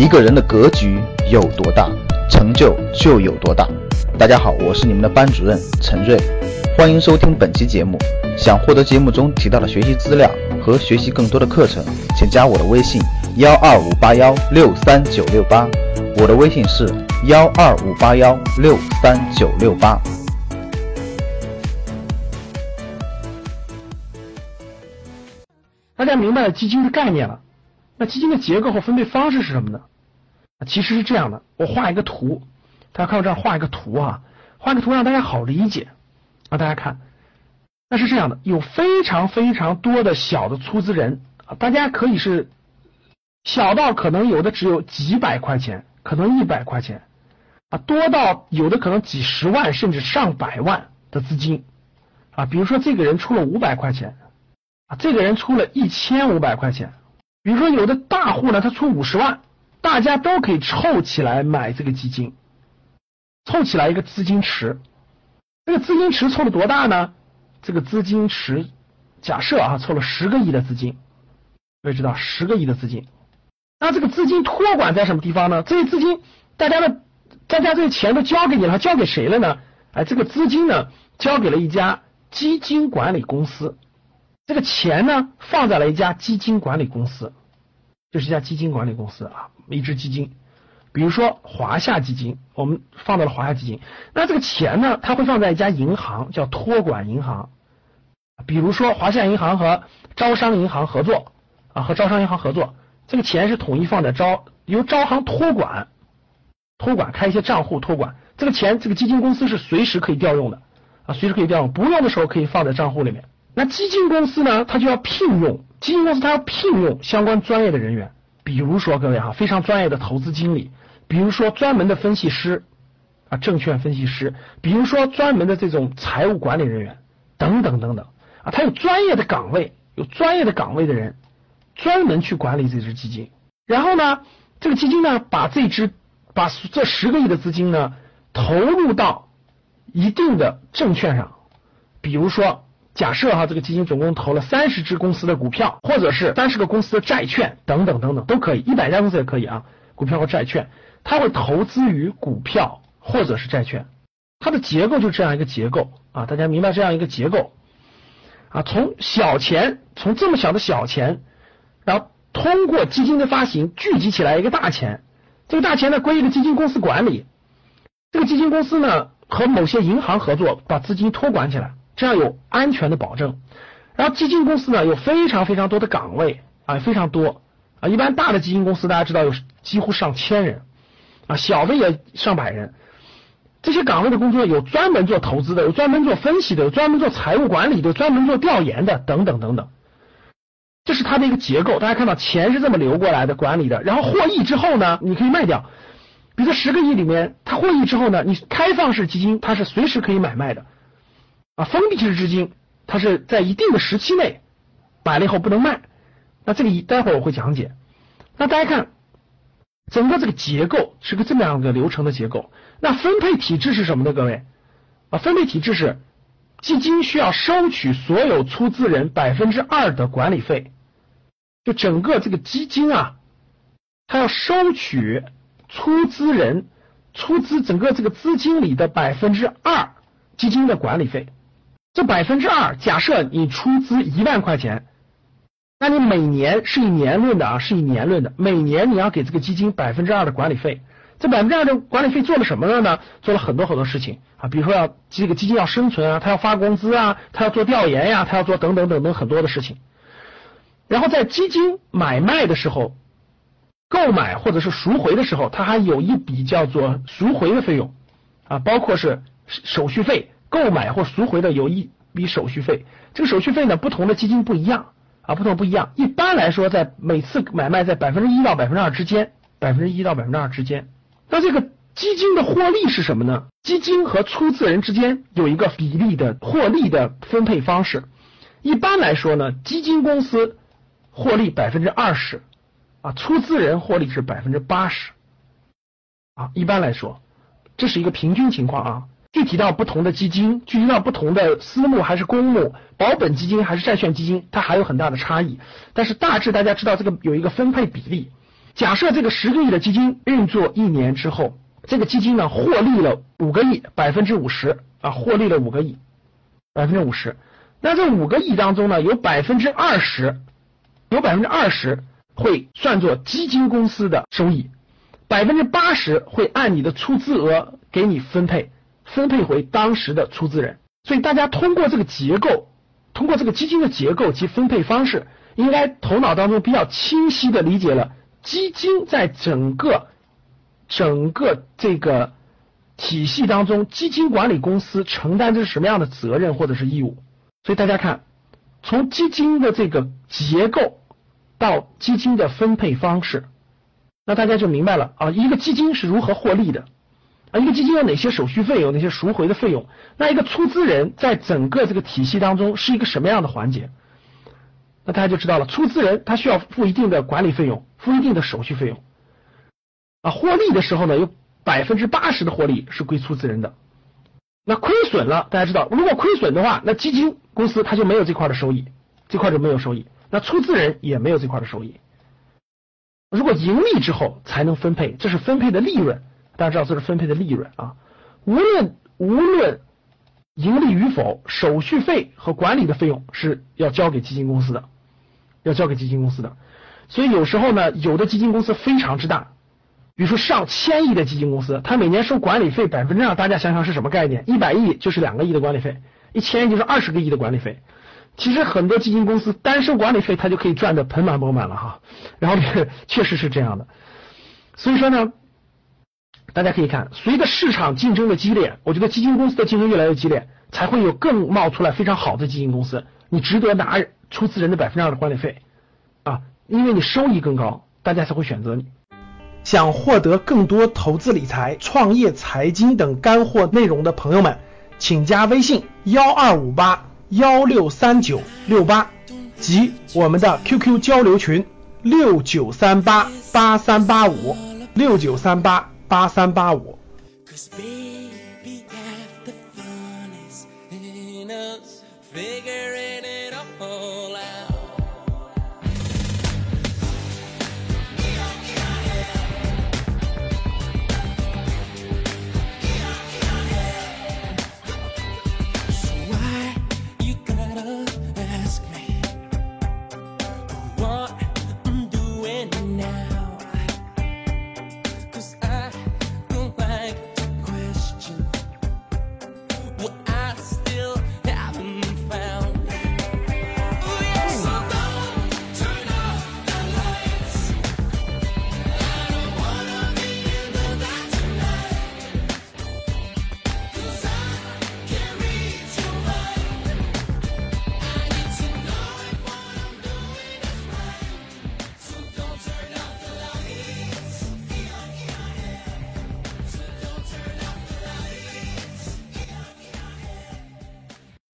一个人的格局有多大，成就就有多大。大家好，我是你们的班主任陈瑞，欢迎收听本期节目。想获得节目中提到的学习资料和学习更多的课程，请加我的微信幺二五八幺六三九六八。我的微信是幺二五八幺六三九六八。大家明白了基金的概念了，那基金的结构和分配方式是什么呢？其实是这样的，我画一个图，大家看我这儿画一个图啊，画个图让大家好理解啊。大家看，那是这样的，有非常非常多的小的出资人啊，大家可以是小到可能有的只有几百块钱，可能一百块钱啊，多到有的可能几十万甚至上百万的资金啊。比如说这个人出了五百块钱。啊，这个人出了一千五百块钱，比如说有的大户呢，他出五十万，大家都可以凑起来买这个基金，凑起来一个资金池，这个资金池凑了多大呢？这个资金池假设啊，凑了十个亿的资金，各位知道十个亿的资金，那这个资金托管在什么地方呢？这些资金，大家的大家这些钱都交给你了，交给谁了呢？哎，这个资金呢，交给了一家基金管理公司。这个钱呢，放在了一家基金管理公司，这是一家基金管理公司啊，一支基金，比如说华夏基金，我们放到了华夏基金。那这个钱呢，它会放在一家银行，叫托管银行，比如说华夏银行和招商银行合作啊，和招商银行合作，这个钱是统一放在招，由招行托管，托管开一些账户托管，这个钱这个基金公司是随时可以调用的啊，随时可以调用，不用的时候可以放在账户里面。那基金公司呢？它就要聘用基金公司，它要聘用相关专业的人员，比如说各位哈，非常专业的投资经理，比如说专门的分析师啊，证券分析师，比如说专门的这种财务管理人员等等等等啊，它有专业的岗位，有专业的岗位的人专门去管理这支基金。然后呢，这个基金呢，把这支把这十个亿的资金呢投入到一定的证券上，比如说。假设哈，这个基金总共投了三十只公司的股票，或者是三十个公司的债券等等等等都可以，一百家公司也可以啊，股票和债券，它会投资于股票或者是债券，它的结构就这样一个结构啊，大家明白这样一个结构。啊，从小钱，从这么小的小钱，然后通过基金的发行聚集起来一个大钱，这个大钱呢归一个基金公司管理，这个基金公司呢和某些银行合作，把资金托管起来。这样有安全的保证，然后基金公司呢有非常非常多的岗位啊，非常多啊，一般大的基金公司大家知道有几乎上千人啊，小的也上百人。这些岗位的工作有专门做投资的，有专门做分析的，有专门做财务管理的，专门做调研的，等等等等。这是它的一个结构，大家看到钱是这么流过来的，管理的，然后获益之后呢，你可以卖掉。比如说十个亿里面，它获益之后呢，你开放式基金它是随时可以买卖的。啊，封闭式资金，它是在一定的时期内买了以后不能卖。那这个一待会儿我会讲解。那大家看，整个这个结构是个这么样的流程的结构。那分配体制是什么呢？各位啊，分配体制是基金需要收取所有出资人百分之二的管理费，就整个这个基金啊，它要收取出资人出资整个这个资金里的百分之二基金的管理费。这百分之二，假设你出资一万块钱，那你每年是以年论的啊，是以年论的，每年你要给这个基金百分之二的管理费。这百分之二的管理费做了什么了呢？做了很多很多事情啊，比如说要这个基金要生存啊，它要发工资啊，它要做调研呀，它要做等等等等很多的事情。然后在基金买卖的时候，购买或者是赎回的时候，它还有一笔叫做赎回的费用啊，包括是手续费。购买或赎回的有一笔手续费，这个手续费呢，不同的基金不一样啊，不同不一样。一般来说，在每次买卖在百分之一到百分之二之间，百分之一到百分之二之间。那这个基金的获利是什么呢？基金和出资人之间有一个比例的获利的分配方式。一般来说呢，基金公司获利百分之二十啊，出资人获利是百分之八十啊。一般来说，这是一个平均情况啊。具体到不同的基金，具体到不同的私募还是公募，保本基金还是债券基金，它还有很大的差异。但是大致大家知道这个有一个分配比例。假设这个十个亿的基金运作一年之后，这个基金呢获利了五个亿，百分之五十啊，获利了五个亿，百分之五十。那这五个亿当中呢，有百分之二十，有百分之二十会算作基金公司的收益，百分之八十会按你的出资额给你分配，分配回当时的出资人。所以大家通过这个结构，通过这个基金的结构及分配方式，应该头脑当中比较清晰的理解了基金在整个整个这个体系当中，基金管理公司承担着什么样的责任或者是义务。所以大家看，从基金的这个结构到基金的分配方式，那大家就明白了啊，一个基金是如何获利的啊，一个基金有哪些手续费，有哪些赎回的费用，那一个出资人在整个这个体系当中是一个什么样的环节？那大家就知道了，出资人他需要付一定的管理费用，付一定的手续费用啊，获利的时候呢，有百分之八十的获利是归出资人的。那亏损了，大家知道，如果亏损的话，那基金公司它就没有这块的收益，这块就没有收益。那出资人也没有这块的收益。如果盈利之后才能分配，这是分配的利润，大家知道这是分配的利润啊。无论无论盈利与否，手续费和管理的费用是要交给基金公司的，要交给基金公司的。所以有时候呢，有的基金公司非常之大。比如说上千亿的基金公司，它每年收管理费百分之二，大家想想是什么概念？一百亿就是两个亿的管理费，一千亿就是二十个亿的管理费。其实很多基金公司单收管理费，它就可以赚得盆满钵满了哈。然后 确实是这样的。所以说呢，大家可以看，随着市场竞争的激烈，我觉得基金公司的竞争越来越激烈，才会有更冒出来非常好的基金公司。你值得拿出资人的百分之二的管理费啊，因为你收益更高，大家才会选择你。想获得更多投资理财、创业财经等干货内容的朋友们，请加微信幺二五八幺六三九六八及我们的 QQ 交流群六九三八八三八五六九三八八三八五。